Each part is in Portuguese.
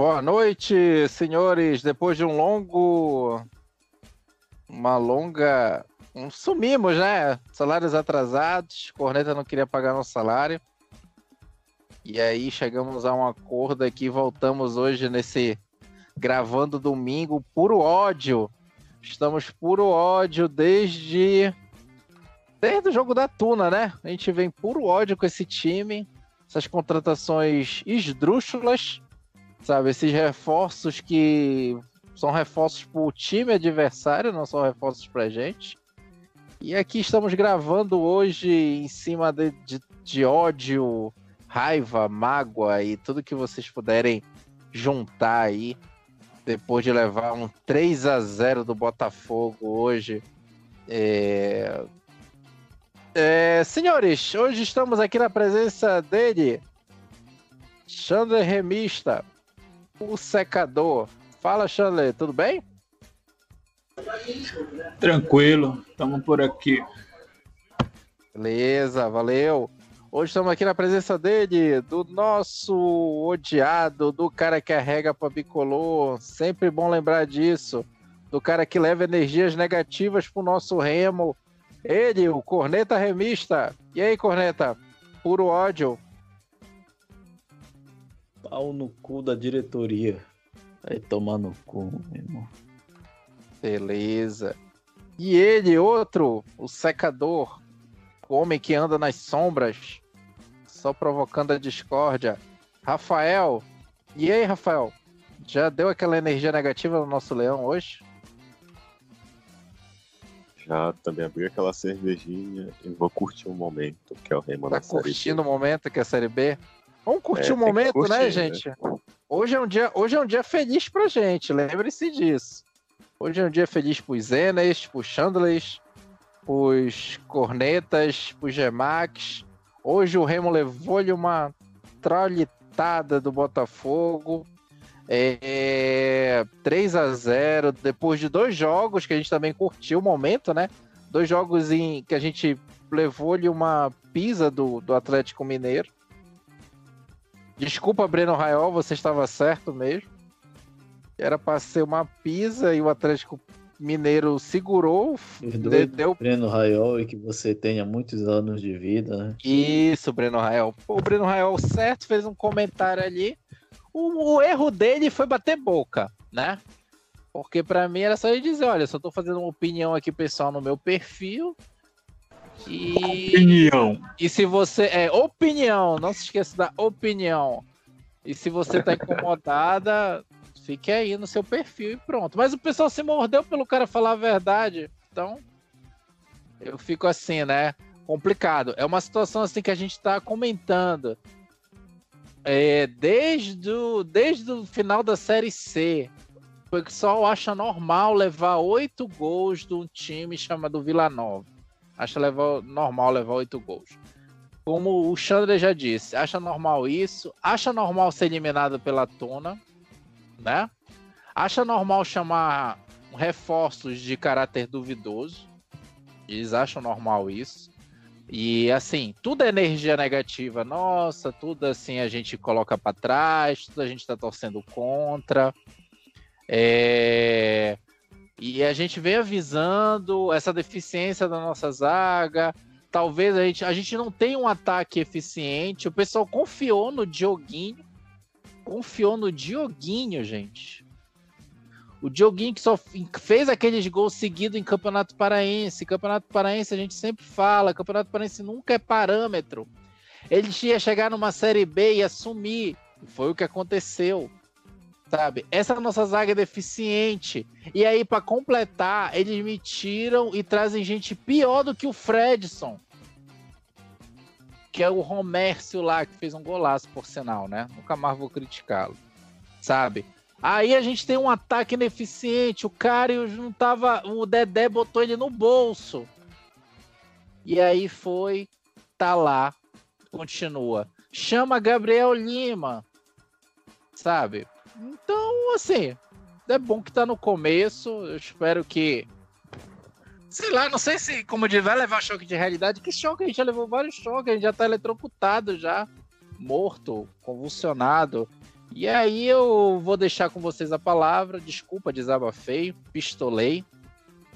Boa noite, senhores. Depois de um longo. Uma longa. Um sumimos, né? Salários atrasados. Corneta não queria pagar nosso salário. E aí chegamos a um acordo aqui. Voltamos hoje nesse. Gravando domingo. Puro ódio. Estamos puro ódio desde. Desde o jogo da Tuna, né? A gente vem puro ódio com esse time. Essas contratações esdrúxulas sabe? Esses reforços que são reforços para o time adversário, não são reforços para gente. E aqui estamos gravando hoje em cima de, de, de, ódio, raiva, mágoa e tudo que vocês puderem juntar aí. Depois de levar um 3 a 0 do Botafogo hoje. É... É, senhores, hoje estamos aqui na presença dele, Chandler Remista o secador. Fala, Chanley, tudo bem? Tranquilo, estamos por aqui. Beleza, valeu. Hoje estamos aqui na presença dele, do nosso odiado, do cara que arrega para bicolor. Sempre bom lembrar disso. Do cara que leva energias negativas pro nosso remo. Ele, o Corneta Remista. E aí, Corneta? Puro ódio. Pau no cu da diretoria. Vai tomar no cu, meu irmão. Beleza. E ele, outro, o secador, o homem que anda nas sombras, só provocando a discórdia. Rafael. E aí, Rafael? Já deu aquela energia negativa no nosso leão hoje? Já também abri aquela cervejinha e vou curtir o um momento, que é o Remo tá curtindo o momento que é a Série B? Vamos curtir é, o momento, curtir, né, gente? Né? Hoje, é um dia, hoje é um dia feliz pra gente, lembre-se disso. Hoje é um dia feliz pros Zenes, pros Chandlers, pros Cornetas, pros Gemax. Hoje o Remo levou-lhe uma trolitada do Botafogo. É, 3 a 0 depois de dois jogos que a gente também curtiu o momento, né? Dois jogos em que a gente levou-lhe uma pisa do, do Atlético Mineiro. Desculpa, Breno Raiol, você estava certo mesmo. Era para ser uma pisa e o Atlético Mineiro segurou. Perdoe, deu... Breno Raiol e que você tenha muitos anos de vida. Né? Isso, Breno Raiol. o Breno Raiol certo fez um comentário ali. O, o erro dele foi bater boca, né? Porque para mim era só ele dizer, olha, só tô fazendo uma opinião aqui pessoal no meu perfil e... Opinião. E se você. É, opinião, não se esqueça da opinião. E se você tá incomodada, fique aí no seu perfil e pronto. Mas o pessoal se mordeu pelo cara falar a verdade. Então, eu fico assim, né? Complicado. É uma situação assim que a gente tá comentando. É, desde, o, desde o final da Série C. O pessoal acha normal levar oito gols de um time chamado Vila Nova acha levar, normal levar oito gols. Como o Chandra já disse, acha normal isso, acha normal ser eliminado pela Tona, né? Acha normal chamar reforços de caráter duvidoso. Eles acham normal isso. E assim, tudo é energia negativa. Nossa, tudo assim a gente coloca para trás, tudo a gente está torcendo contra. É... E a gente vem avisando essa deficiência da nossa zaga. Talvez a gente, a gente não tenha um ataque eficiente. O pessoal confiou no Dioguinho. Confiou no Dioguinho, gente. O Dioguinho que só fez aqueles gols seguidos em Campeonato Paraense. Campeonato Paraense a gente sempre fala, Campeonato Paraense nunca é parâmetro. Ele ia chegar numa Série B e assumir. Foi o que aconteceu sabe? Essa nossa zaga é deficiente. E aí, para completar, eles me tiram e trazem gente pior do que o Fredson. Que é o Romércio lá, que fez um golaço, por sinal, né? Nunca mais vou criticá-lo. Sabe? Aí a gente tem um ataque ineficiente. O cara não tava. O Dedé botou ele no bolso. E aí foi. Tá lá. Continua. Chama Gabriel Lima. Sabe? Então, assim, é bom que tá no começo. Eu espero que. Sei lá, não sei se, como de vai levar choque de realidade. Que choque? A gente já levou vários choques, a gente já tá eletrocutado já, morto, convulsionado. E aí eu vou deixar com vocês a palavra. Desculpa, desabafei, pistolei.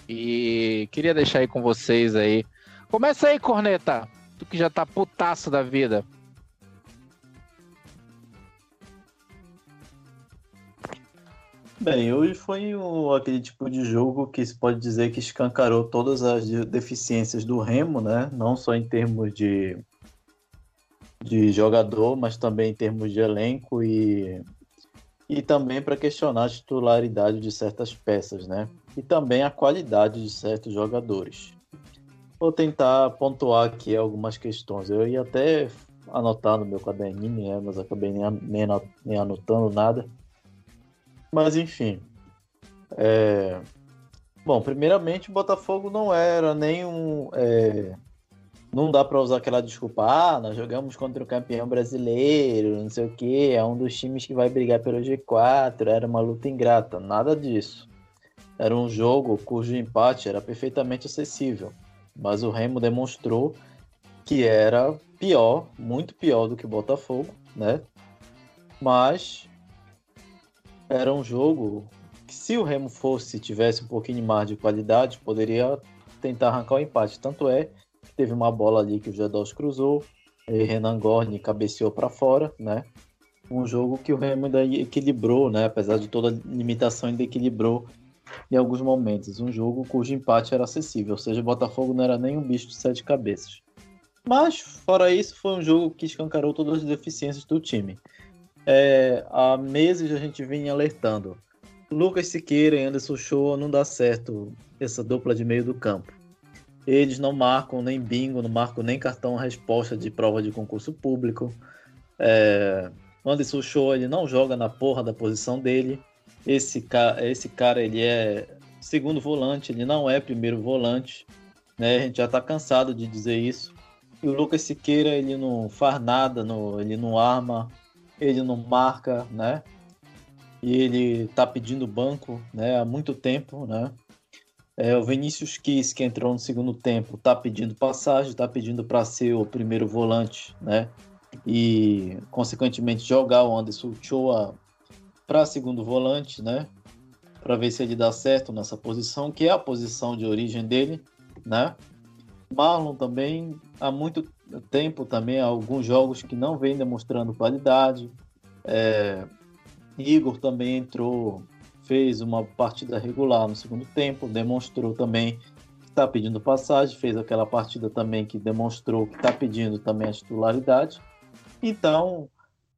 E queria deixar aí com vocês aí. Começa aí, Corneta. Tu que já tá putaço da vida. Bem, hoje foi o, aquele tipo de jogo que se pode dizer que escancarou todas as deficiências do Remo, né? Não só em termos de, de jogador, mas também em termos de elenco e, e também para questionar a titularidade de certas peças, né? E também a qualidade de certos jogadores. Vou tentar pontuar aqui algumas questões. Eu ia até anotar no meu caderninho, né? mas acabei nem, nem, anotando nada. Mas enfim. É... Bom, primeiramente o Botafogo não era nenhum. É... Não dá para usar aquela desculpa, ah, nós jogamos contra o campeão brasileiro, não sei o que, é um dos times que vai brigar pelo G4, era uma luta ingrata, nada disso. Era um jogo cujo empate era perfeitamente acessível, mas o Remo demonstrou que era pior, muito pior do que o Botafogo, né? Mas era um jogo que se o Remo fosse, tivesse um pouquinho mais de qualidade, poderia tentar arrancar o empate. Tanto é que teve uma bola ali que o Jados cruzou, e Renan Gorni cabeceou para fora, né? Um jogo que o Remo ainda equilibrou, né? Apesar de toda limitação, ainda equilibrou em alguns momentos. Um jogo cujo empate era acessível, ou seja, o Botafogo não era nem um bicho de sete cabeças. Mas, fora isso, foi um jogo que escancarou todas as deficiências do time é, há meses a gente vinha alertando. Lucas Siqueira e Anderson Show não dá certo essa dupla de meio do campo. Eles não marcam nem bingo, não marcam nem cartão resposta de prova de concurso público. É, Anderson Show ele não joga na porra da posição dele. Esse, ca esse cara ele é segundo volante, ele não é primeiro volante. Né? A gente já está cansado de dizer isso. E o Lucas Siqueira ele não faz nada, no, ele não arma, ele não marca, né? E ele tá pedindo banco, né? Há muito tempo, né? É, o Vinícius Kiss, que entrou no segundo tempo, tá pedindo passagem, tá pedindo para ser o primeiro volante, né? E, consequentemente, jogar o Anderson Choa para segundo volante, né? Para ver se ele dá certo nessa posição, que é a posição de origem dele, né? Marlon também há muito tempo também alguns jogos que não vem demonstrando qualidade. É, Igor também entrou, fez uma partida regular no segundo tempo, demonstrou também que está pedindo passagem, fez aquela partida também que demonstrou que está pedindo também a titularidade. Então,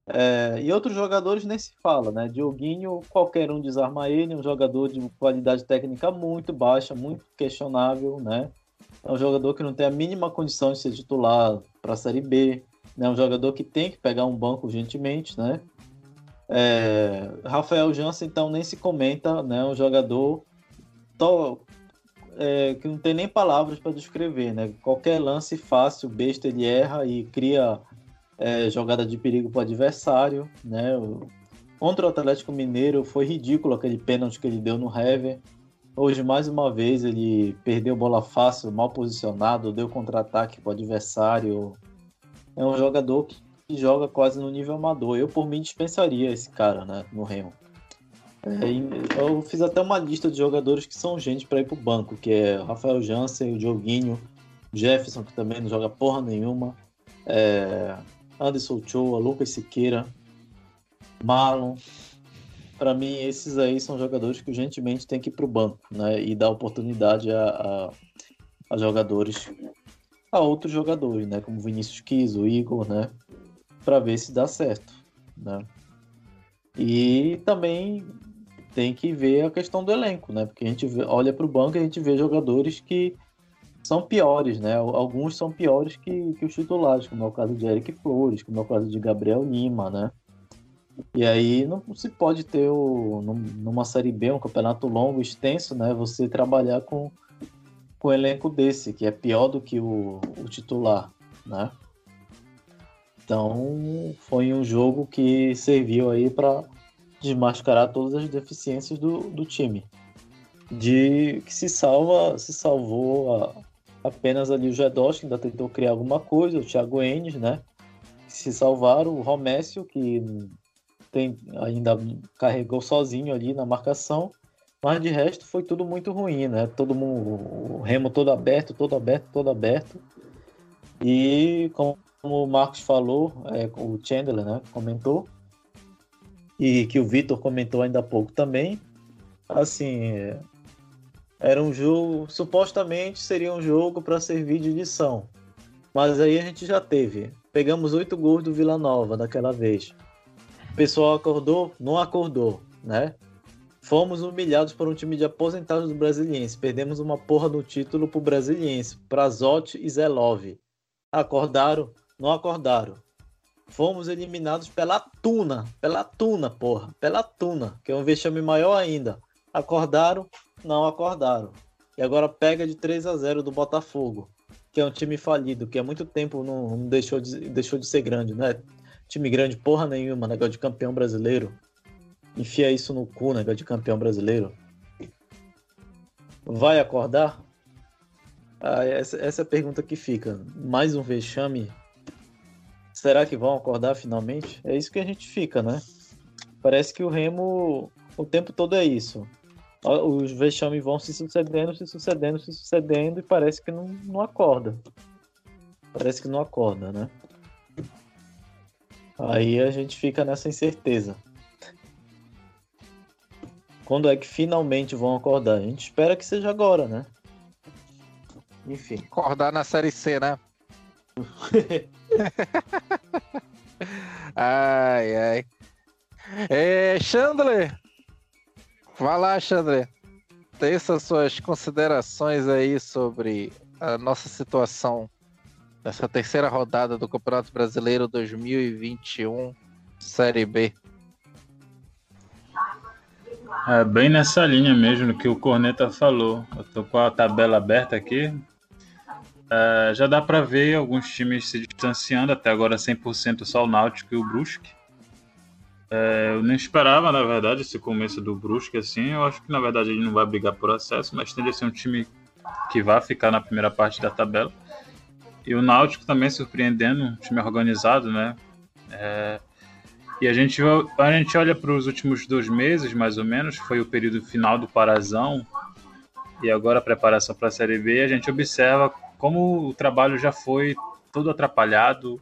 é, e outros jogadores nem se fala, né? Dioguinho, qualquer um desarma ele, um jogador de qualidade técnica muito baixa, muito questionável, né? É um jogador que não tem a mínima condição de ser titular para a Série B. É né? um jogador que tem que pegar um banco urgentemente, né? É, Rafael Jansen, então, nem se comenta, né? Um jogador to, é, que não tem nem palavras para descrever, né? Qualquer lance fácil, besta, ele erra e cria é, jogada de perigo para o adversário, né? Contra o Atlético Mineiro foi ridículo aquele pênalti que ele deu no Hever. Hoje, mais uma vez, ele perdeu bola fácil, mal posicionado, deu contra-ataque para o adversário. É um jogador que joga quase no nível amador. Eu, por mim, dispensaria esse cara né, no Remo. É, eu fiz até uma lista de jogadores que são gente para ir para o banco, que é Rafael Jansen, o Dioguinho, Jefferson, que também não joga porra nenhuma, é, Anderson Choa, Lucas Siqueira, Marlon, para mim, esses aí são jogadores que urgentemente tem que ir para o banco, né? E dar oportunidade a, a, a, jogadores, a outros jogadores, né? Como Vinícius Quis, o Igor, né? Para ver se dá certo, né? E também tem que ver a questão do elenco, né? Porque a gente vê, olha para o banco e a gente vê jogadores que são piores, né? Alguns são piores que, que os titulares, como é o caso de Eric Flores, como é o caso de Gabriel Lima, né? E aí não se pode ter o, numa Série B, um campeonato longo, extenso, né? Você trabalhar com, com um elenco desse, que é pior do que o, o titular, né? Então foi um jogo que serviu aí para desmascarar todas as deficiências do, do time. De que se salva, se salvou a, apenas ali o Jedos, que ainda tentou criar alguma coisa, o Thiago Enes, né? Que se salvaram, o Romécio, que tem, ainda carregou sozinho ali na marcação, mas de resto foi tudo muito ruim, né? Todo mundo, o remo todo aberto, todo aberto, todo aberto. E como o Marcos falou, é, o Chandler, né, comentou, e que o Vitor comentou ainda há pouco também, assim, era um jogo, supostamente seria um jogo para servir de lição. Mas aí a gente já teve. Pegamos oito gols do Vila Nova daquela vez. Pessoal acordou? Não acordou, né? Fomos humilhados por um time de aposentados do Brasiliense. Perdemos uma porra do título pro Brasiliense, Prazotti e Zelov. Acordaram? Não acordaram. Fomos eliminados pela Tuna, pela Tuna, porra, pela Tuna, que é um vexame maior ainda. Acordaram? Não acordaram. E agora pega de 3 a 0 do Botafogo, que é um time falido, que há muito tempo não, não deixou, de, deixou de ser grande, né? Time grande porra nenhuma, negócio de campeão brasileiro. Enfia isso no cu, negócio de campeão brasileiro. Vai acordar? Ah, essa, essa é a pergunta que fica. Mais um vexame. Será que vão acordar finalmente? É isso que a gente fica, né? Parece que o Remo o tempo todo é isso os vexames vão se sucedendo, se sucedendo, se sucedendo e parece que não, não acorda. Parece que não acorda, né? Aí a gente fica nessa incerteza. Quando é que finalmente vão acordar? A gente espera que seja agora, né? Enfim. Acordar na série C, né? ai, ai. É, Chandler, Vai lá, Xandré. Teça suas considerações aí sobre a nossa situação nessa terceira rodada do Campeonato Brasileiro 2021, Série B. É bem nessa linha mesmo que o Corneta falou. Eu tô com a tabela aberta aqui. É, já dá para ver alguns times se distanciando, até agora 100% só o Náutico e o Brusque. É, eu nem esperava, na verdade, esse começo do Brusque, assim. Eu acho que, na verdade, ele não vai brigar por acesso, mas tende a ser um time que vai ficar na primeira parte da tabela. E o Náutico também surpreendendo, um time organizado, né? É, e a gente, a gente olha para os últimos dois meses, mais ou menos, foi o período final do Parazão, e agora a preparação para a Série B, a gente observa como o trabalho já foi todo atrapalhado,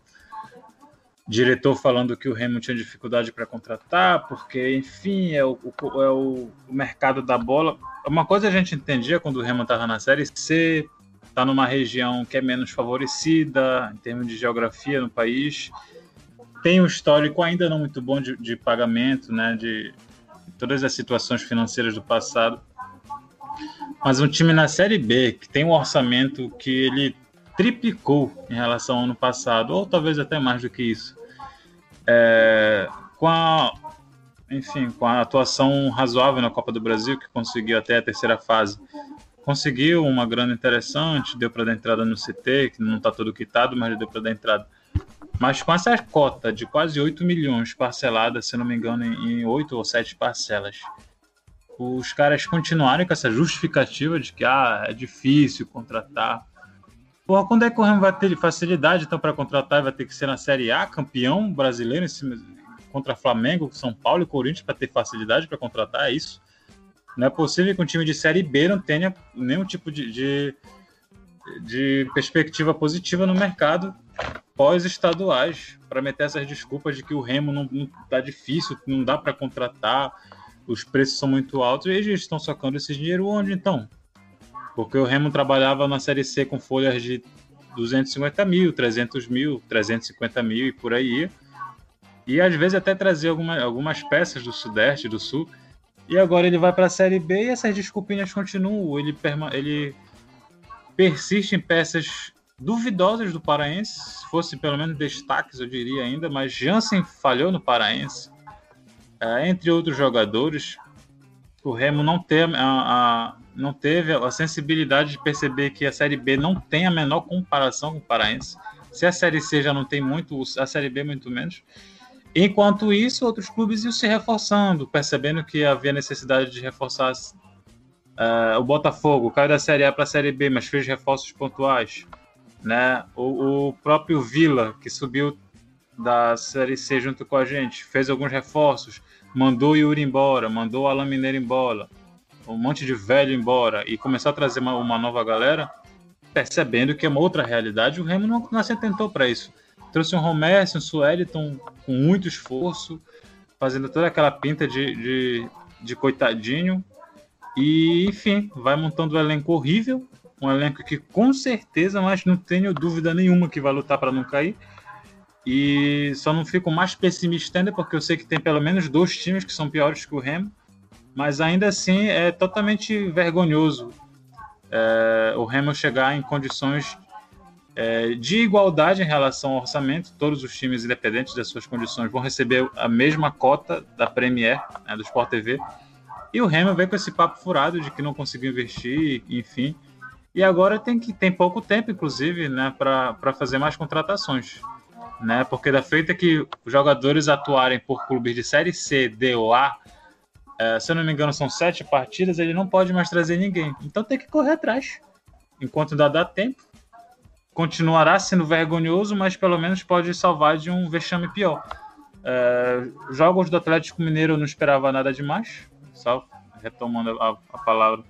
diretor falando que o Remo tinha dificuldade para contratar, porque, enfim, é o, é o mercado da bola. Uma coisa a gente entendia quando o Remo estava na Série C, está numa região que é menos favorecida em termos de geografia no país, tem um histórico ainda não muito bom de, de pagamento, né, de todas as situações financeiras do passado. Mas um time na Série B, que tem um orçamento que ele triplicou em relação ao ano passado, ou talvez até mais do que isso. É, com a, enfim, com a atuação razoável na Copa do Brasil, que conseguiu até a terceira fase, conseguiu uma grana interessante, deu para dar entrada no CT, que não está todo quitado, mas deu para dar entrada. Mas com essa cota de quase 8 milhões parcelada, se não me engano, em 8 ou 7 parcelas, os caras continuarem com essa justificativa de que ah, é difícil contratar Porra, quando é que o Remo vai ter facilidade então para contratar? Vai ter que ser na Série A, campeão brasileiro em cima, contra Flamengo, São Paulo e Corinthians para ter facilidade para contratar? É isso? Não é possível que um time de Série B não tenha nenhum tipo de, de, de perspectiva positiva no mercado pós-estaduais para meter essas desculpas de que o Remo não, não tá difícil, não dá para contratar, os preços são muito altos e eles estão socando esse dinheiro onde então? Porque o Remo trabalhava na Série C com folhas de 250 mil, 300 mil, 350 mil e por aí. E às vezes até trazer alguma, algumas peças do Sudeste, do Sul. E agora ele vai para a Série B e essas desculpinhas continuam. Ele, ele persiste em peças duvidosas do Paraense, se fosse pelo menos destaques, eu diria ainda, mas Jansen falhou no Paraense. É, entre outros jogadores, o Remo não tem a, a, não teve a sensibilidade de perceber que a Série B não tem a menor comparação com o Paraense. Se a Série C já não tem muito, a Série B muito menos. Enquanto isso, outros clubes iam se reforçando, percebendo que havia necessidade de reforçar. Uh, o Botafogo caiu da Série A para a Série B, mas fez reforços pontuais. Né? O, o próprio Vila, que subiu da Série C junto com a gente, fez alguns reforços, mandou o Yuri embora, mandou o Alan Mineiro embora, um monte de velho embora e começou a trazer uma, uma nova galera, percebendo que é uma outra realidade, o Remo não, não se atentou para isso. Trouxe um Romércio, um Sueliton com muito esforço, fazendo toda aquela pinta de, de, de coitadinho. E, enfim, vai montando um elenco horrível, um elenco que com certeza, mas não tenho dúvida nenhuma que vai lutar para não cair. E só não fico mais pessimista ainda, porque eu sei que tem pelo menos dois times que são piores que o Remo, mas ainda assim é totalmente vergonhoso é, o Remo chegar em condições é, de igualdade em relação ao orçamento. Todos os times, independentes das suas condições, vão receber a mesma cota da Premier, né, do Sport TV. E o Remo vem com esse papo furado de que não conseguiu investir, enfim. E agora tem que tem pouco tempo, inclusive, né, para fazer mais contratações. Né, porque da feita que os jogadores atuarem por clubes de Série C, D ou A, é, se eu não me engano, são sete partidas, ele não pode mais trazer ninguém. Então tem que correr atrás. Enquanto ainda dá tempo. Continuará sendo vergonhoso, mas pelo menos pode salvar de um vexame pior. É, jogos do Atlético Mineiro eu não esperava nada demais. Só retomando a, a palavra.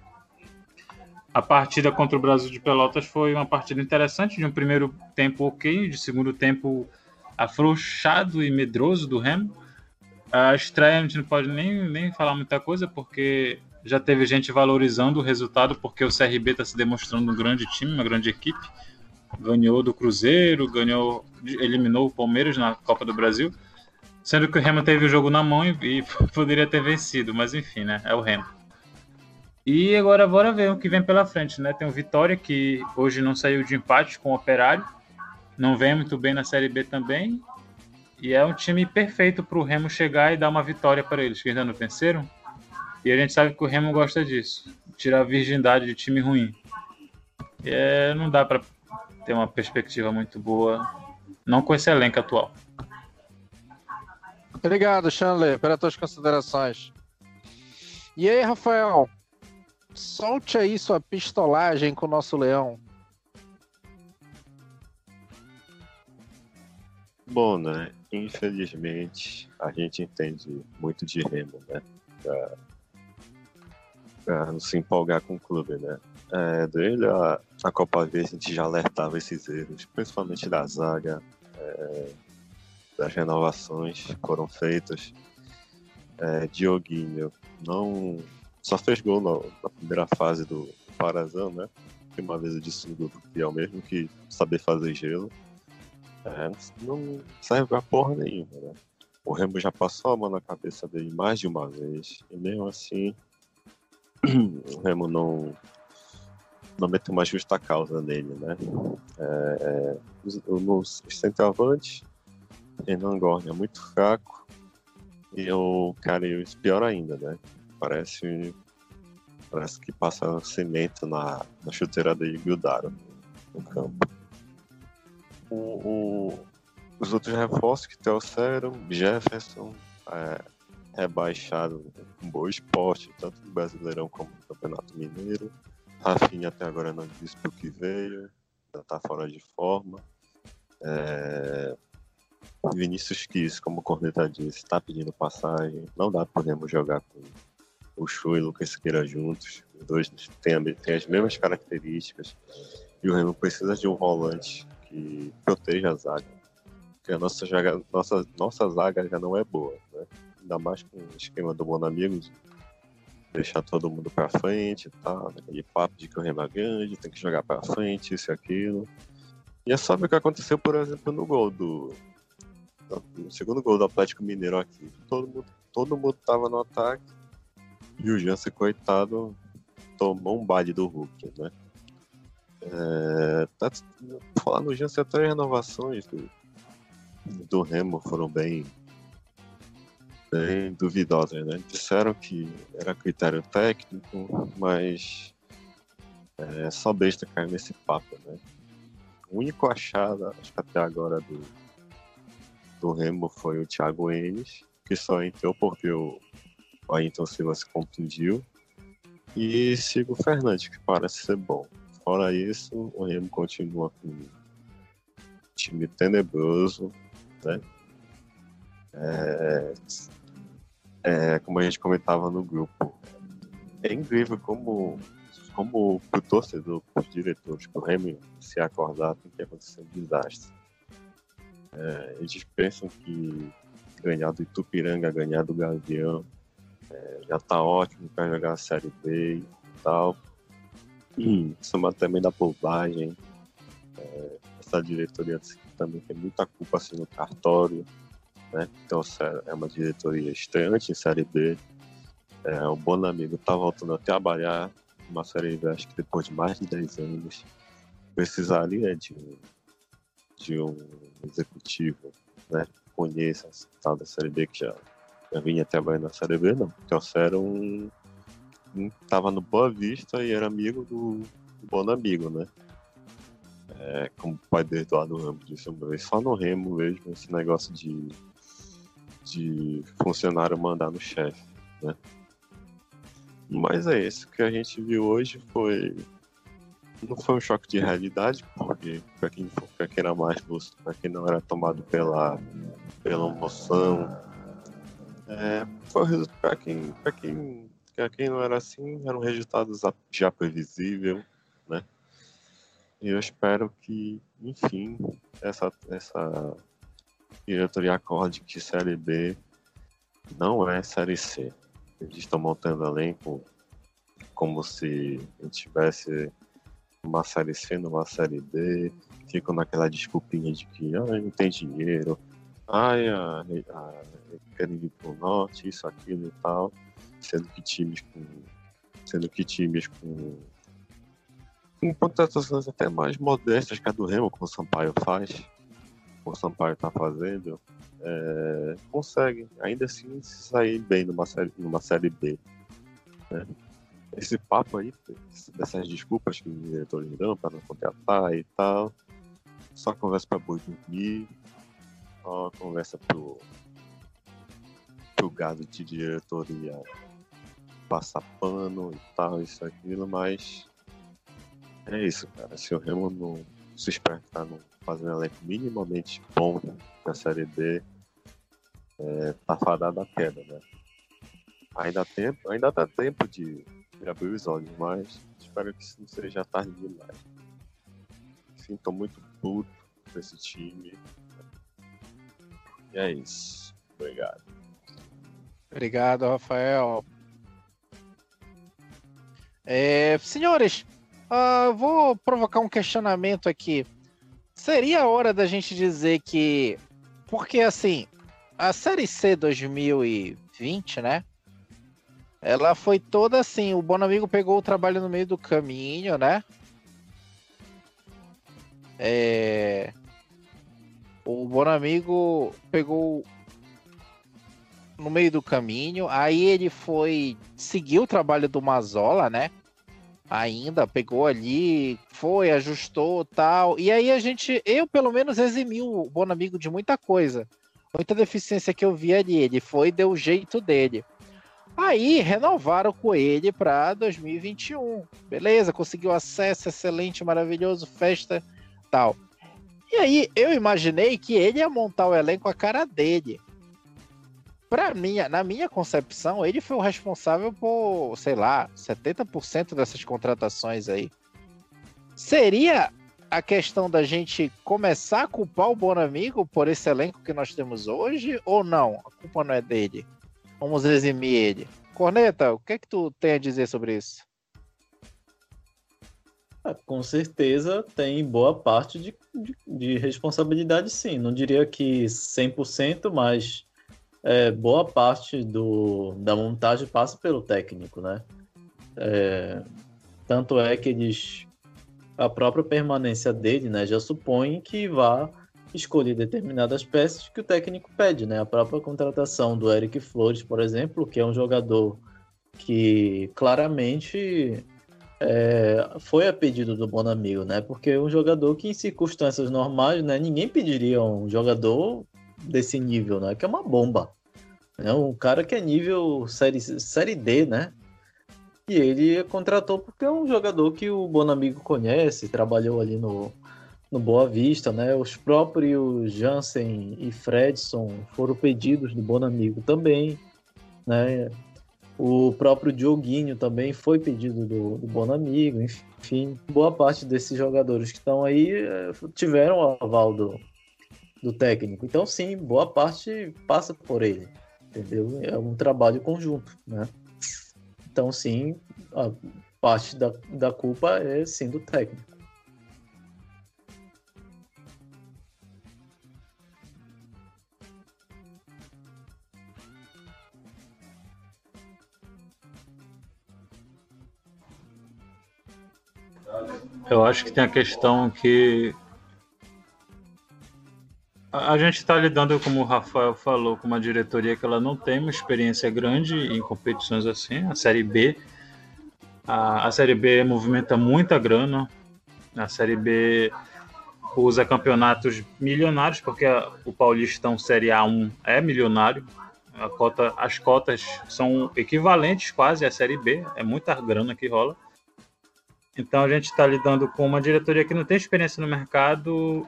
A partida contra o Brasil de Pelotas foi uma partida interessante, de um primeiro tempo ok, de segundo tempo afrouxado e medroso do Remo a estreia a gente não pode nem, nem falar muita coisa, porque já teve gente valorizando o resultado, porque o CRB está se demonstrando um grande time, uma grande equipe. Ganhou do Cruzeiro, ganhou, eliminou o Palmeiras na Copa do Brasil, sendo que o Remo teve o jogo na mão e, e poderia ter vencido, mas enfim, né? É o Remo. E agora bora ver o que vem pela frente, né? Tem o Vitória que hoje não saiu de empate com o Operário, não vem muito bem na Série B também, e é um time perfeito para o Remo chegar e dar uma vitória para eles, que ainda não venceram. E a gente sabe que o Remo gosta disso tirar a virgindade de time ruim. É, não dá para ter uma perspectiva muito boa, não com esse elenco atual. Obrigado, Chandler, pelas tuas considerações. E aí, Rafael? Solte aí sua pistolagem com o nosso leão. Bom, né? Infelizmente, a gente entende muito de remo, né? Pra, pra não se empolgar com o clube, né? É, desde a, a Copa V a gente já alertava esses erros, principalmente da zaga, é, das renovações que foram feitas. É, Dioguinho não só fez gol na, na primeira fase do Parazão, né? Uma vez eu disse no grupo que é o mesmo que saber fazer gelo. É, não serve pra porra nenhuma, né? O Remo já passou a mão na cabeça dele mais de uma vez. E mesmo assim, o Remo não, não meteu uma justa causa nele, né? É, é, nos centroavantes, Renan Gorne é muito fraco. E o cara, pior ainda, né? Parece, parece que passa cimento na, na chuteira dele e grudaram no campo o, o, os outros reforços que trouxeram, Jefferson, é, rebaixado com bom esporte, tanto no Brasileirão como no Campeonato Mineiro. Rafinha até agora não disse por que veio, já está fora de forma. É... Vinícius Kiss, como o Corneta disse, está pedindo passagem. Não dá podemos jogar com o Chu e o Lucas Siqueira juntos. Os dois têm, as mesmas características. E o Remo precisa de um volante que proteja a zaga. Porque a nossa, zaga, nossa, nossa zaga já não é boa, né? Ainda mais com o esquema do Bonamigo de deixar todo mundo para frente e tal, aquele papo de que o Remo é grande, tem que jogar para frente, isso e aquilo. E é só ver o que aconteceu, por exemplo, no gol do. No segundo gol do Atlético Mineiro aqui. Todo mundo, todo mundo tava no ataque. E o Jansen, coitado, tomou um baile do Hulk, né? É, tá, falar no Jansen, até as renovações do, do Remo foram bem, bem né? Disseram que era critério técnico, mas é, só besta cair nesse papo, né? O único achado, acho que até agora, do, do Remo foi o Thiago Enes, que só entrou porque o, Ayrton Silva se contundiu. E sigo Fernandes, que parece ser bom. Fora isso, o Remo continua com um time tenebroso, né? É, é, como a gente comentava no grupo, é incrível como, como o torcedor, os diretores, o Remy se acordar, tem que acontecer um desastre. É, eles pensam que ganhar do Itupiranga, ganhar do Gavião, é, já tá ótimo para jogar a Série B e tal. Hum, soma também da bobagem. É, essa diretoria também tem muita culpa assim, no cartório. Né? Então é uma diretoria estreante em Série B. É, o Bonamigo tá voltando a trabalhar uma Série B, acho que depois de mais de 10 anos. Precisaria de, de um executivo né, que conheça essa tal da Série B, que já, já vinha trabalhando na Série B, não. Era um, um. Tava no Boa Vista e era amigo do, do Bonamigo, né? É, como o pai do Eduardo Ramos disse uma vez, só no Remo mesmo esse negócio de, de funcionário mandar no chefe, né? Mas é isso que a gente viu hoje foi não foi um choque de realidade, porque para quem, pra quem era mais para quem não era tomado pela, pela emoção, é, foi para quem, pra quem, pra quem não era assim, eram resultados já previsível, né? E eu espero que, enfim, essa, essa diretoria acorde que Série B não é Série C. Eles estão montando elenco como se gente tivesse uma série C numa série B, ficam naquela desculpinha de que ah, não tem dinheiro, ai, ah, ah, querem ir pro norte, isso, aquilo e tal, sendo que times com. Sendo que times com com contratações até mais modestas que a do Remo, como o Sampaio faz, o Sampaio está fazendo, é, consegue ainda assim sair bem numa série, numa série B. Né? Esse papo aí, dessas desculpas que os diretores dão para não contratar e tal, só conversa para boi dormir, só conversa pro, pro gado de diretoria passar pano e tal, isso, aquilo, mas é isso, cara. Se o Remo não se espertar não fazer um elenco minimamente bom na Série B, é, tá fadado a queda, né? Ainda, tempo, ainda dá tempo de, de abrir os olhos, mas espero que isso não seja tarde demais. Tô muito puto com esse time. E é isso. Obrigado. Obrigado, Rafael. É, senhores, Uh, vou provocar um questionamento aqui. Seria a hora da gente dizer que. Porque, assim, a Série C 2020, né? Ela foi toda assim. O Bonamigo pegou o trabalho no meio do caminho, né? É... O Bonamigo pegou no meio do caminho. Aí ele foi seguir o trabalho do Mazola, né? Ainda, pegou ali, foi, ajustou tal. E aí a gente, eu pelo menos eximi o Bonamigo de muita coisa. Muita deficiência que eu vi ali. Ele foi deu o jeito dele. Aí renovaram com ele para 2021. Beleza, conseguiu acesso, excelente, maravilhoso, festa, tal. E aí eu imaginei que ele ia montar o elenco a cara dele para mim, na minha concepção, ele foi o responsável por, sei lá, 70% dessas contratações aí. Seria a questão da gente começar a culpar o Bonamigo por esse elenco que nós temos hoje ou não? A culpa não é dele. Vamos eximir ele. Corneta, o que é que tu tem a dizer sobre isso? Ah, com certeza tem boa parte de, de, de responsabilidade, sim. Não diria que 100%, mas é, boa parte do, da montagem passa pelo técnico, né? É, tanto é que eles, a própria permanência dele, né, já supõe que vá escolher determinadas peças que o técnico pede, né? A própria contratação do Eric Flores, por exemplo, que é um jogador que claramente é, foi a pedido do Bonamigo, né? Porque é um jogador que em circunstâncias normais, né, ninguém pediria um jogador desse nível, né? Que é uma bomba. É um cara que é nível série, série D, né? E ele contratou porque é um jogador que o Bonamigo conhece, trabalhou ali no, no Boa Vista, né? Os próprios Jansen e Fredson foram pedidos do Bonamigo também, né? O próprio Dioguinho também foi pedido do, do Bonamigo, enfim, boa parte desses jogadores que estão aí eh, tiveram o aval do, do técnico. Então, sim, boa parte passa por ele, entendeu? É um trabalho conjunto, né? Então, sim, a parte da, da culpa é sim do técnico. Eu acho que tem a questão que a gente está lidando, como o Rafael falou, com uma diretoria que ela não tem uma experiência grande em competições assim. A Série B, a, a Série B movimenta muita grana. A Série B usa campeonatos milionários, porque a, o Paulistão Série A1 é milionário. Cota, as cotas são equivalentes quase à Série B, é muita grana que rola. Então a gente está lidando com uma diretoria que não tem experiência no mercado.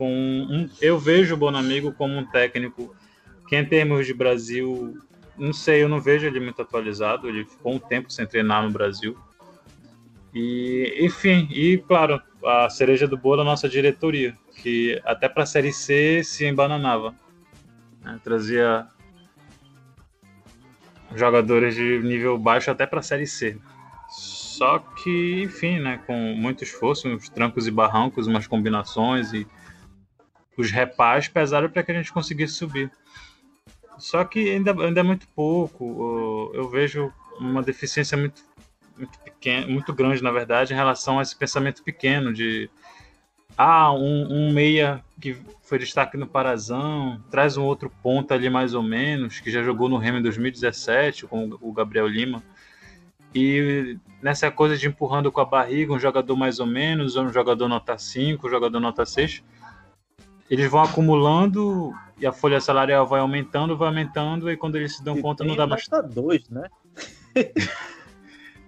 Com um, eu vejo o Bonamigo como um técnico que, em termos de Brasil, não sei, eu não vejo ele muito atualizado. Ele ficou um tempo sem treinar no Brasil. E, enfim, e claro, a cereja do bolo é a nossa diretoria, que até para a Série C se embananava. Né? Trazia jogadores de nível baixo até para a Série C. Só que, enfim, né, com muito esforço, uns trancos e barrancos, umas combinações e os repás pesaram para que a gente conseguisse subir. Só que ainda, ainda é muito pouco. Eu vejo uma deficiência muito, muito, muito grande, na verdade, em relação a esse pensamento pequeno de ah, um, um, meia que foi destaque no Parazão, traz um outro ponta ali mais ou menos, que já jogou no Remo em 2017, com o Gabriel Lima. E nessa coisa de empurrando com a barriga, um jogador mais ou menos, um jogador nota 5, um jogador nota 6, eles vão acumulando e a folha salarial vai aumentando, vai aumentando, e quando eles se dão e conta não dá mais. Nota 2, né?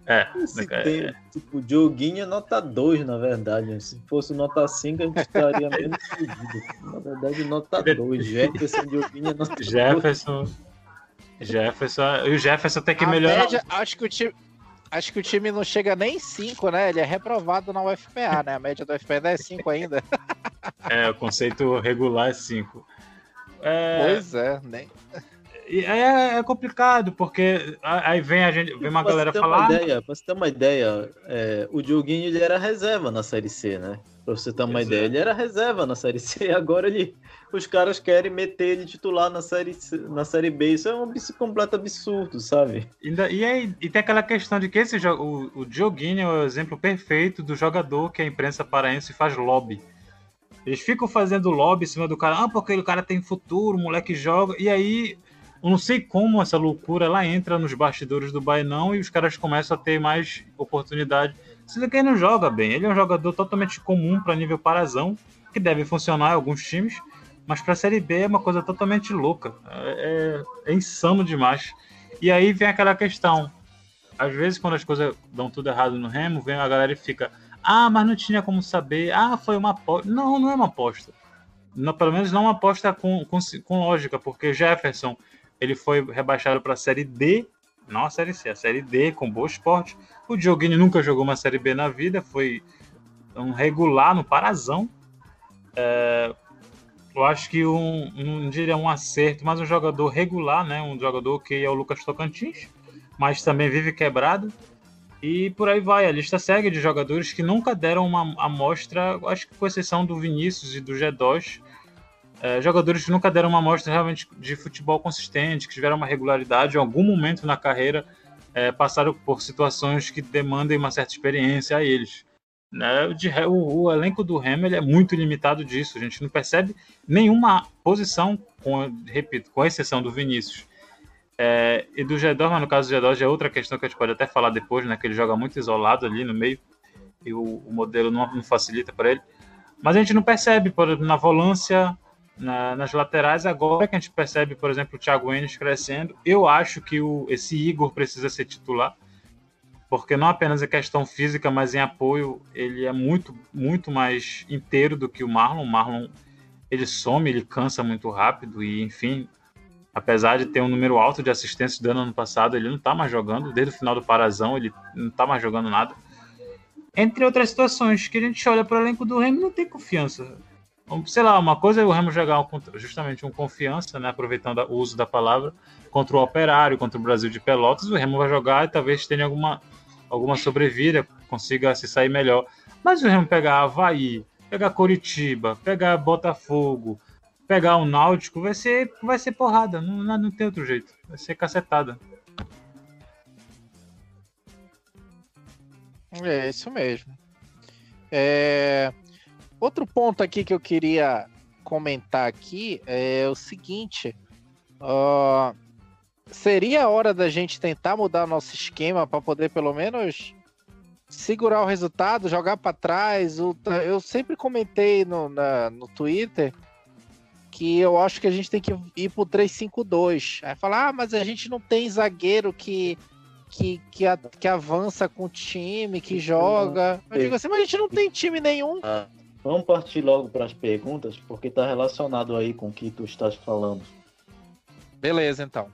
É, Se é, tem, é. tipo, Dioguinho é nota 2, na verdade. Se fosse nota 5, a gente estaria menos fudido. Na verdade, nota 2. Jefferson, Dioguinho é nota Jefferson. 2. Jefferson. E o Jefferson tem que a melhorar. Média, acho que o time. Acho que o time não chega nem 5, né? Ele é reprovado na UFPA, né? A média do UFPA é 5 ainda. É, o conceito regular é 5. É... Pois é, nem. É, é, complicado, porque aí vem a gente, vem uma pra galera falar. Uma ideia, pra você ter uma ideia, é, o Dioguinho ele era reserva na Série C, né? Pra você ter uma ideia, ele era reserva na Série C, agora ele, os caras querem meter ele titular na Série, na série B. Isso é um completo absurdo, sabe? E, e, aí, e tem aquela questão de que esse o, o Dioguinho é o exemplo perfeito do jogador que a imprensa paraense faz lobby. Eles ficam fazendo lobby em cima do cara, ah, porque o cara tem futuro, o moleque joga, e aí eu não sei como essa loucura ela entra nos bastidores do Bainão e os caras começam a ter mais oportunidade. Se ele não joga bem, ele é um jogador totalmente comum para nível parazão, que deve funcionar em alguns times, mas para a Série B é uma coisa totalmente louca. É, é, é insano demais. E aí vem aquela questão. Às vezes, quando as coisas dão tudo errado no Remo, vem a galera e fica: Ah, mas não tinha como saber. Ah, foi uma aposta. Não, não é uma aposta. Não, pelo menos não uma aposta com, com, com lógica, porque Jefferson ele foi rebaixado para a Série D, não a Série C, a Série D com Boa Esporte. O Dioguini nunca jogou uma Série B na vida, foi um regular no Parazão. É, eu acho que um, não diria um acerto, mas um jogador regular, né? Um jogador que é o Lucas Tocantins, mas também vive quebrado. E por aí vai, a lista segue de jogadores que nunca deram uma amostra, acho que com exceção do Vinícius e do G2, é, jogadores que nunca deram uma amostra realmente de futebol consistente, que tiveram uma regularidade em algum momento na carreira, é, passaram por situações que demandem uma certa experiência a eles. Né? De, o, o, elenco do Hammer é muito limitado disso, a gente não percebe nenhuma posição, com, repito, com exceção do Vinícius. É, e do Gedor, no caso do Gedor já é outra questão que a gente pode até falar depois, né? Que ele joga muito isolado ali no meio e o, o modelo não, não facilita para ele. Mas a gente não percebe, por exemplo, na volância, na, nas laterais. Agora que a gente percebe, por exemplo, o Thiago Enes crescendo, eu acho que o, esse Igor precisa ser titular. porque não apenas em questão física, mas em apoio, ele é muito, muito mais inteiro do que o Marlon. O Marlon, ele some, ele cansa muito rápido e, enfim, apesar de ter um número alto de assistências do ano passado, ele não está mais jogando, desde o final do Parazão, ele não está mais jogando nada. Entre outras situações, que a gente olha para o elenco do Remo não tem confiança. Sei lá, uma coisa é o Remo jogar justamente um confiança, né, aproveitando o uso da palavra, contra o Operário, contra o Brasil de Pelotas, o Remo vai jogar e talvez tenha alguma, alguma sobrevida, consiga se sair melhor. Mas o Remo pegar Havaí, pegar Coritiba, pegar Botafogo, pegar o Náutico, vai ser, vai ser porrada, não, não tem outro jeito, vai ser cacetada. É isso mesmo. É... Outro ponto aqui que eu queria comentar aqui é o seguinte: uh, seria a hora da gente tentar mudar nosso esquema para poder pelo menos segurar o resultado, jogar para trás. Eu sempre comentei no, na, no Twitter que eu acho que a gente tem que ir pro 3-5-2. Aí falar, ah, mas a gente não tem zagueiro que, que, que, a, que avança com o time, que joga. Eu digo assim, mas a gente não tem time nenhum. Ah, vamos partir logo para as perguntas, porque tá relacionado aí com o que tu estás falando. Beleza, então.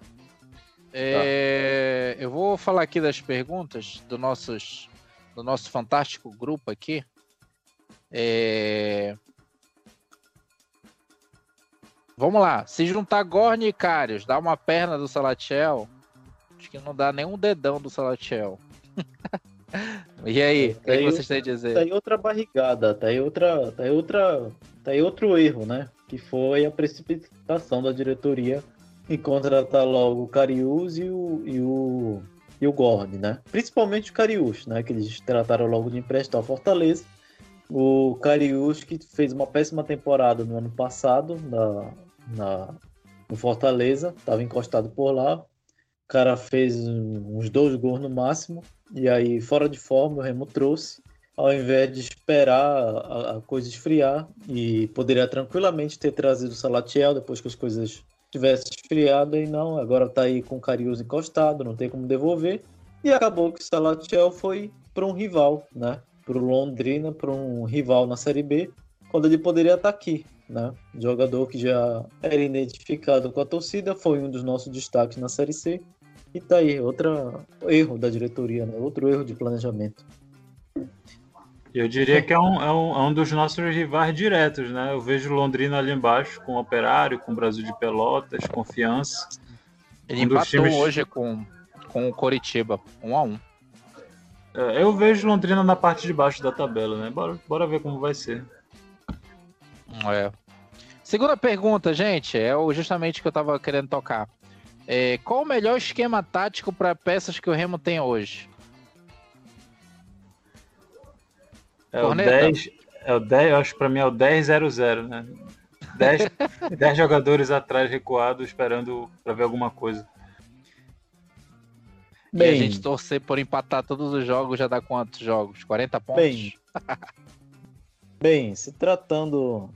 É, tá. Eu vou falar aqui das perguntas do, nossos, do nosso fantástico grupo aqui. É... Vamos lá. Se juntar Gorn e Carius, dá uma perna do Salatiel. Acho que não dá nenhum dedão do Salatiel. e aí, o que, é vocês têm a dizer? Tá aí outra barrigada, tá aí outra, tá aí outra, tá aí outro erro, né? Que foi a precipitação da diretoria e contratar logo o Carius e o, e o, e o Gord, né? Principalmente o Carius, né? Que eles trataram logo de emprestar o Fortaleza. O Carius que fez uma péssima temporada no ano passado na, na, no Fortaleza, estava encostado por lá. O cara fez uns dois gols no máximo. E aí, fora de forma, o Remo trouxe. Ao invés de esperar a, a coisa esfriar, e poderia tranquilamente ter trazido o Salatiel depois que as coisas tivesse esfriado e não, agora tá aí com o Carius encostado, não tem como devolver. E acabou que o Salatiel foi para um rival, né? Para o Londrina, para um rival na Série B, quando ele poderia estar tá aqui, né? Jogador que já era identificado com a torcida, foi um dos nossos destaques na Série C. E tá aí, outro erro da diretoria, né? Outro erro de planejamento. Eu diria que é um, é, um, é um dos nossos rivais diretos, né? Eu vejo Londrina ali embaixo com o Operário, com o Brasil de Pelotas, Confiança. Ele um empatou times... hoje com, com o Coritiba, um a um. É, eu vejo Londrina na parte de baixo da tabela, né? Bora, bora ver como vai ser. É. Segunda pergunta, gente, é justamente o que eu tava querendo tocar. É, qual o melhor esquema tático para peças que o Remo tem hoje? É o 10, é o 10, eu acho que para mim é o 10-0-0, né? 10, 10 jogadores atrás recuados esperando para ver alguma coisa. Bem, e a gente torcer por empatar todos os jogos já dá quantos jogos? 40 pontos? Bem, bem se tratando.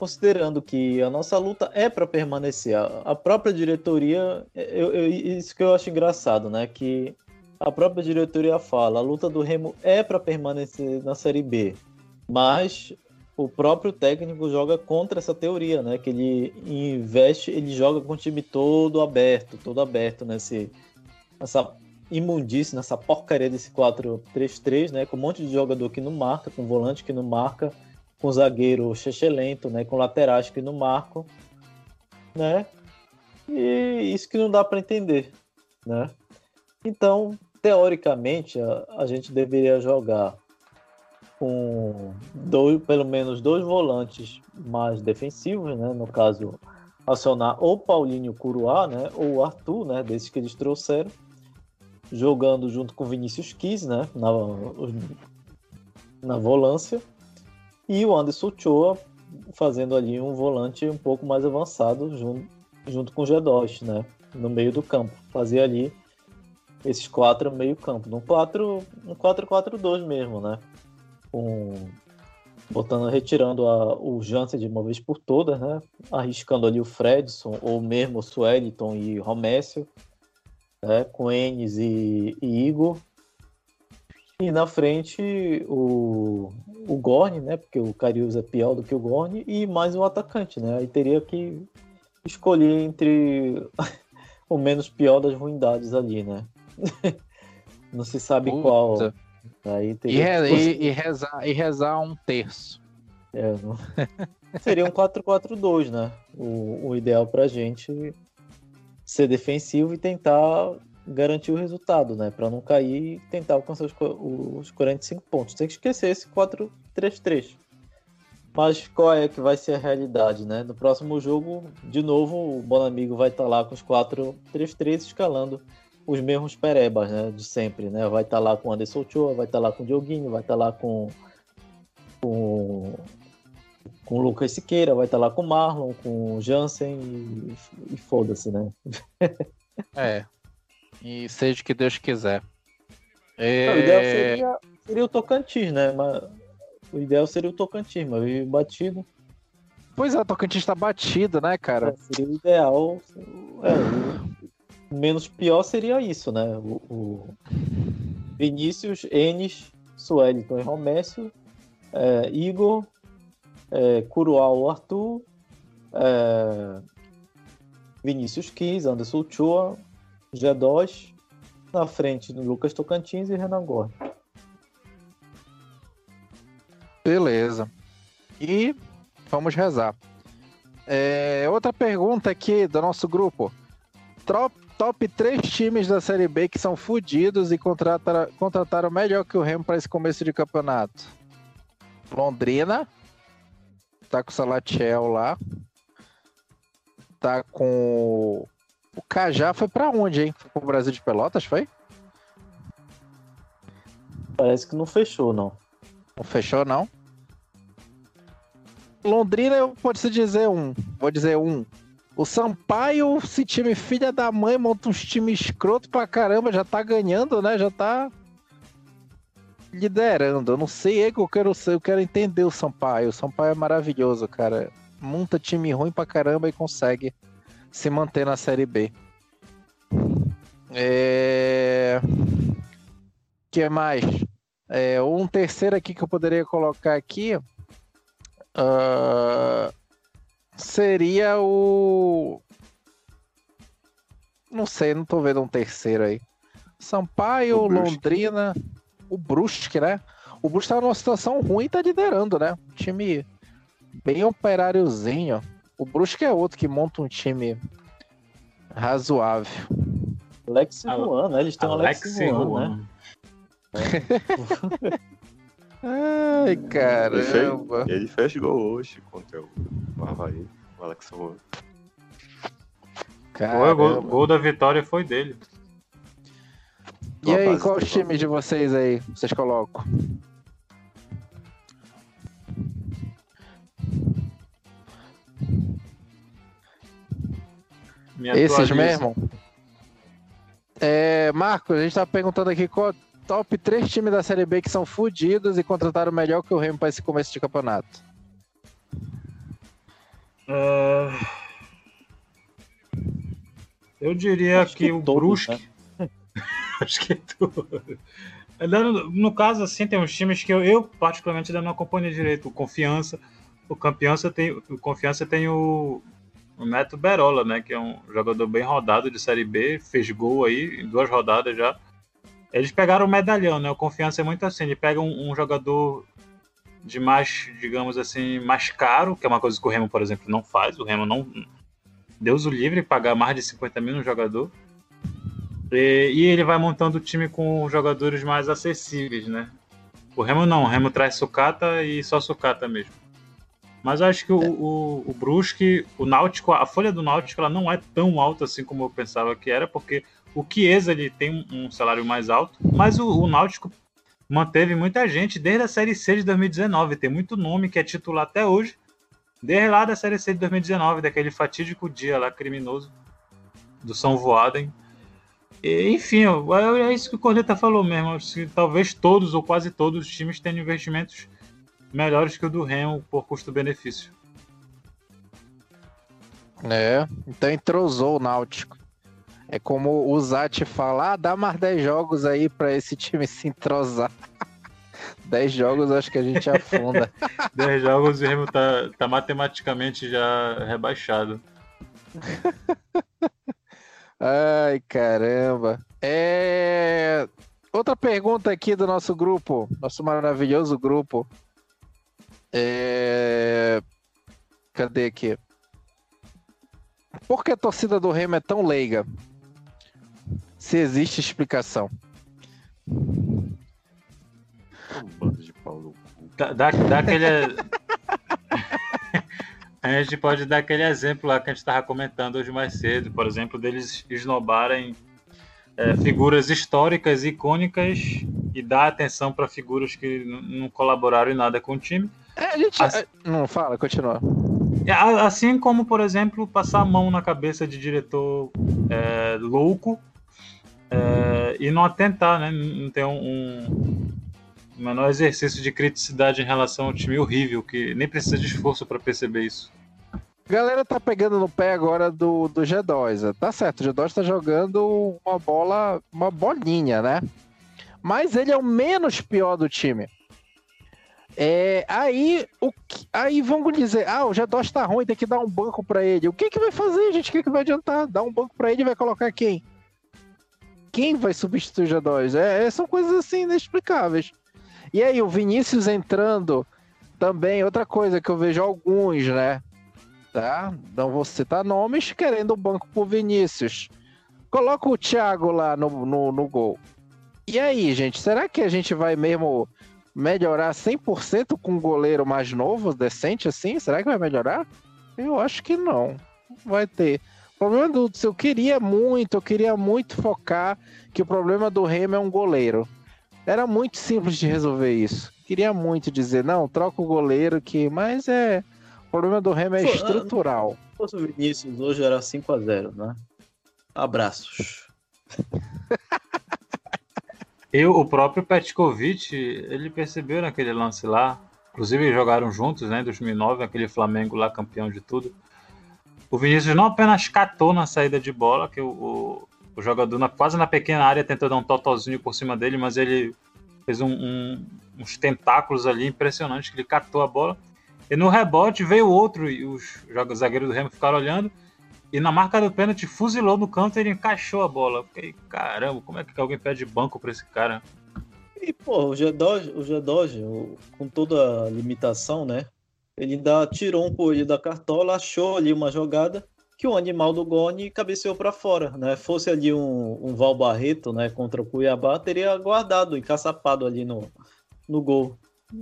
Considerando que a nossa luta é para permanecer, a própria diretoria, eu, eu, isso que eu acho engraçado, né? Que a própria diretoria fala, a luta do Remo é para permanecer na Série B, mas o próprio técnico joga contra essa teoria, né? Que ele investe, ele joga com o time todo aberto, todo aberto nesse, nessa imundície, nessa porcaria desse 4-3-3, né? Com um monte de jogador que não marca, com volante que não marca, com zagueiro lento, né? Com laterais que não marcam, né? E isso que não dá para entender, né? Então, teoricamente, a, a gente deveria jogar com dois, pelo menos dois volantes mais defensivos, né? No caso, acionar ou Paulinho Curuá, né? Ou Arthur, né? Desses que eles trouxeram, jogando junto com Vinícius Kiss, né? Na, na volância. E o Anderson Choa fazendo ali um volante um pouco mais avançado junto, junto com o G2, né? No meio do campo. Fazer ali esses quatro meio campo. No 4 no 4-4-2 mesmo, né? Com, botando, retirando a, o Jansen de uma vez por todas, né? Arriscando ali o Fredson, ou mesmo o Sueliton e Romécio. né, com Enes e, e Igor. E na frente o, o Gorne, né? Porque o Carius é pior do que o Gorne, e mais um atacante, né? Aí teria que escolher entre o menos pior das ruindades ali, né? Não se sabe Puta. qual. Aí e, re, e, e, rezar, e rezar um terço. É, não... Seria um 4-4-2, né? O, o ideal pra gente ser defensivo e tentar garantir o resultado, né? Para não cair e tentar alcançar os, os 45 pontos. Tem que esquecer esse 4-3-3. Mas qual é que vai ser a realidade, né? No próximo jogo, de novo, o Bonamigo vai estar tá lá com os 4-3-3 escalando os mesmos perebas, né? De sempre, né? Vai estar tá lá com o Anderson Ochoa, vai estar tá lá com o Dioguinho, vai estar lá com, com, com o Lucas Siqueira, vai estar lá com o Marlon, com o Jansen e, e foda-se, né? é. E seja o que Deus quiser. É... Não, o ideal seria, seria o Tocantins, né? Mas o ideal seria o Tocantins, mas vive batido. Pois é, o Tocantins tá batido, né, cara? É, seria o ideal. É, o menos pior seria isso, né? O, o Vinícius, Enes, Sueliton e Romécio, é, Igor, é, Curual, Arthur, é, Vinícius Kiss, Anderson Chua, G2, na frente Lucas Tocantins e Renan Gordo. Beleza. E vamos rezar. É, outra pergunta aqui do nosso grupo. Top, top 3 times da Série B que são fodidos e contrataram, contrataram melhor que o Remo para esse começo de campeonato. Londrina. Tá com o Salatiel lá. Tá com. O Cajá foi para onde, hein? Foi pro Brasil de Pelotas, foi? Parece que não fechou, não. Não fechou, não? Londrina, eu posso dizer um. Vou dizer um. O Sampaio, esse time filha da mãe, monta uns times escroto pra caramba, já tá ganhando, né? Já tá liderando. Eu não sei, é que eu quero ser, eu quero entender o Sampaio. O Sampaio é maravilhoso, cara. Monta time ruim pra caramba e consegue se manter na Série B. É... que mais? É, um terceiro aqui que eu poderia colocar aqui uh, seria o. Não sei, não tô vendo um terceiro aí. Sampaio, Londrina, o Brusque, né? O Brusque tá numa situação ruim e tá liderando, né? Um time bem operáriozinho. O Brusque é outro que monta um time razoável. Alex Juan, né? Eles têm Alex, Alex Juan, né? Ai, caramba. Ele fez, ele fez gol hoje contra o Havaí, o Alex Juan. O gol, gol da vitória foi dele. E aí, qual os times de vocês aí vocês colocam? Esses mesmo? É, Marcos, a gente tá perguntando aqui qual top 3 times da Série B que são fodidos e contrataram melhor que o Remo para esse começo de campeonato. Uh... Eu diria Acho que, que o todos, Brusque. Né? Acho que é tudo. No caso, assim, tem uns times que eu, eu particularmente ainda não acompanho direito. O Confiança. O Confiança tem o, Confiança tem o, o Neto Berola, né? Que é um jogador bem rodado de Série B. Fez gol aí em duas rodadas já. Eles pegaram o medalhão, né? O Confiança é muito assim. Ele pega um, um jogador de mais, digamos assim, mais caro, que é uma coisa que o Remo, por exemplo, não faz. O Remo não. Deus o livre pagar mais de 50 mil no jogador. E, e, ele vai montando o time com jogadores mais acessíveis, né? O Remo não, o Remo traz sucata e só sucata mesmo. Mas eu acho que o, o, o Brusque, o Náutico, a folha do Náutico ela não é tão alta assim como eu pensava que era, porque o Chiesa ele tem um salário mais alto, mas o, o Náutico manteve muita gente desde a Série C de 2019. Tem muito nome que é titular até hoje, desde lá da Série C de 2019, daquele fatídico dia lá criminoso do São Voaden. Enfim, é isso que o Corneta falou mesmo. Talvez todos ou quase todos os times tenham investimentos melhores que o do Remo por custo-benefício. É, então entrosou o Náutico. É como o Zati falar, ah, dá mais 10 jogos aí para esse time se entrosar. 10 jogos acho que a gente afunda. 10 jogos e o Remo tá, tá matematicamente já rebaixado. Ai, caramba. É... Outra pergunta aqui do nosso grupo, nosso maravilhoso grupo. É... Cadê aqui? Por que a torcida do Remo é tão leiga? Se existe explicação. Bando de pau no cu. Dá, dá, dá aquele. a gente pode dar aquele exemplo lá que a gente estava comentando hoje mais cedo, por exemplo, deles esnobarem é, figuras históricas, icônicas e dar atenção para figuras que não colaboraram em nada com o time. É, a gente. Assim, não, fala, continua. Assim como, por exemplo, passar a mão na cabeça de diretor é, louco é, e não atentar, né? Não ter um, um, menor exercício de criticidade em relação ao time horrível, que nem precisa de esforço para perceber isso. Galera tá pegando no pé agora do, do G2. Tá certo, o G2 tá jogando uma bola, uma bolinha, né? Mas ele é o menos pior do time. É, aí, o aí vamos dizer, ah, o G2 tá ruim, tem que dar um banco para ele. O que que vai fazer, gente? O que que vai adiantar? Dar um banco para ele e vai colocar quem? quem vai substituir o G2? É, é, são coisas assim inexplicáveis. E aí, o Vinícius entrando também, outra coisa que eu vejo alguns, né? Tá? Não vou citar nomes, querendo banco pro Vinícius. Coloca o Thiago lá no, no, no gol. E aí, gente, será que a gente vai mesmo melhorar 100% com um goleiro mais novo, decente assim? Será que vai melhorar? Eu acho que não. Vai ter problema do eu queria muito, eu queria muito focar que o problema do Remo é um goleiro. Era muito simples de resolver isso. Queria muito dizer, não, troca o goleiro que, mas é, o problema do Remo é Pô, estrutural. Se fosse o Vinícius hoje era 5 a 0, né? Abraços. Eu, o próprio Petkovic, ele percebeu naquele lance lá, inclusive jogaram juntos, né, em 2009, aquele Flamengo lá campeão de tudo. O Vinícius não apenas catou na saída de bola, que o, o, o jogador na, quase na pequena área tentou dar um totozinho por cima dele, mas ele fez um, um, uns tentáculos ali impressionantes, que ele catou a bola. E no rebote veio outro e os zagueiros do Remo ficaram olhando. E na marca do pênalti fuzilou no canto e ele encaixou a bola. Fiquei, caramba, como é que alguém pede banco para esse cara? E, pô, o G2, o G2 com toda a limitação, né? Ele ainda tirou um coelho da cartola, achou ali uma jogada que o animal do Goni cabeceou para fora, né? Fosse ali um, um Val Barreto, né, contra o Cuiabá, teria guardado e caçapado ali no, no gol.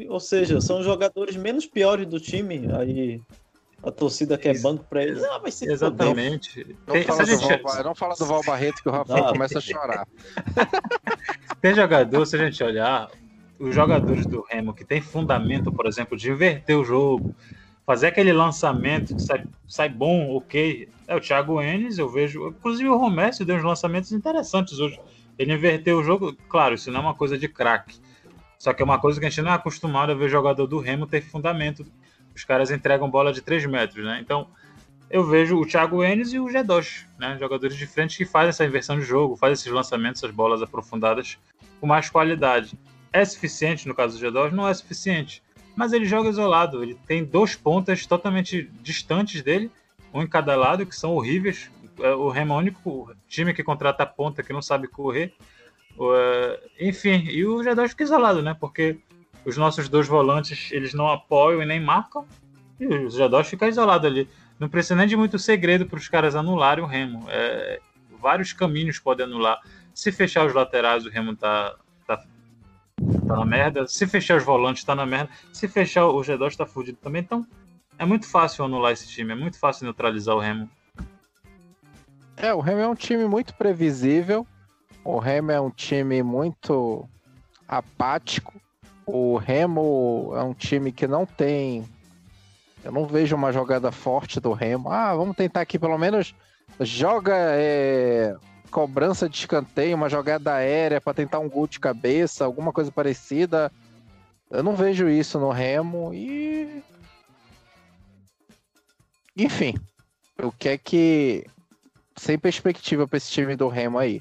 Ou seja, são jogadores menos piores do time. Aí a torcida quer banco para eles. Ah, vai ser Exatamente. Não, Tem, fala gente... Val, não fala do Val Barreto que o Rafael ah, começa a chorar. Tem jogador, se a gente olhar, os jogadores do Remo que tem fundamento, por exemplo, de inverter o jogo, fazer aquele lançamento que sai, sai bom, ok. É o Thiago Enes, eu vejo. Inclusive o Romércio deu uns lançamentos interessantes hoje. Ele inverteu o jogo, claro, isso não é uma coisa de craque. Só que é uma coisa que a gente não é acostumado a ver jogador do Remo ter fundamento. Os caras entregam bola de 3 metros, né? Então, eu vejo o Thiago Enes e o G2, né? Jogadores de frente que fazem essa inversão de jogo, fazem esses lançamentos, essas bolas aprofundadas com mais qualidade é suficiente no caso do G2? Não é suficiente. Mas ele joga isolado. Ele tem dois pontas totalmente distantes dele, um em cada lado, que são horríveis. É, o Remo é o único time que contrata ponta que não sabe correr. É, enfim, e o G2 fica isolado, né? Porque os nossos dois volantes eles não apoiam e nem marcam. E o G2 fica isolado ali. Não precisa nem de muito segredo para os caras anularem o Remo. É, vários caminhos podem anular. Se fechar os laterais, o Remo tá, tá na merda. Se fechar os volantes, tá na merda. Se fechar o G2, tá fudido também. Então, é muito fácil anular esse time. É muito fácil neutralizar o Remo. É, o Remo é um time muito previsível. O Remo é um time muito apático. O Remo é um time que não tem. Eu não vejo uma jogada forte do Remo. Ah, vamos tentar aqui pelo menos. Joga é, cobrança de escanteio, uma jogada aérea para tentar um gol de cabeça, alguma coisa parecida. Eu não vejo isso no Remo e. Enfim, o que é que sem perspectiva para esse time do Remo aí.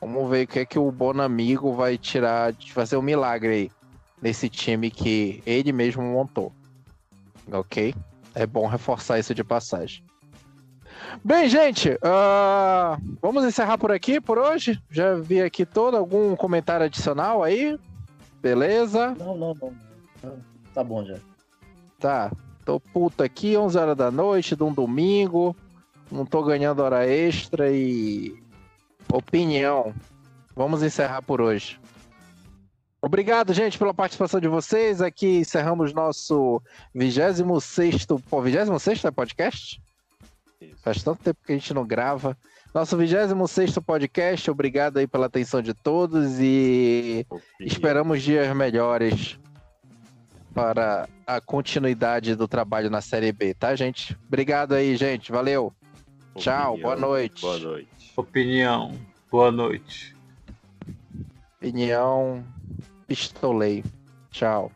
Vamos ver o que é que o Bonamigo vai tirar, de fazer um milagre aí nesse time que ele mesmo montou. Ok? É bom reforçar isso de passagem. Bem, gente, uh, vamos encerrar por aqui por hoje. Já vi aqui todo algum comentário adicional aí. Beleza? Não, não, não. Tá bom já. Tá. Tô puto aqui, 11 horas da noite, de um domingo. Não tô ganhando hora extra e. Opinião. Vamos encerrar por hoje. Obrigado, gente, pela participação de vocês. Aqui encerramos nosso 26 pô, 26 é podcast? Isso. Faz tanto tempo que a gente não grava. Nosso 26 podcast. Obrigado aí pela atenção de todos e esperamos dias melhores para a continuidade do trabalho na Série B, tá, gente? Obrigado aí, gente. Valeu. Opinião. Tchau, boa noite. Boa noite. Opinião, boa noite. Opinião, pistolei. Tchau.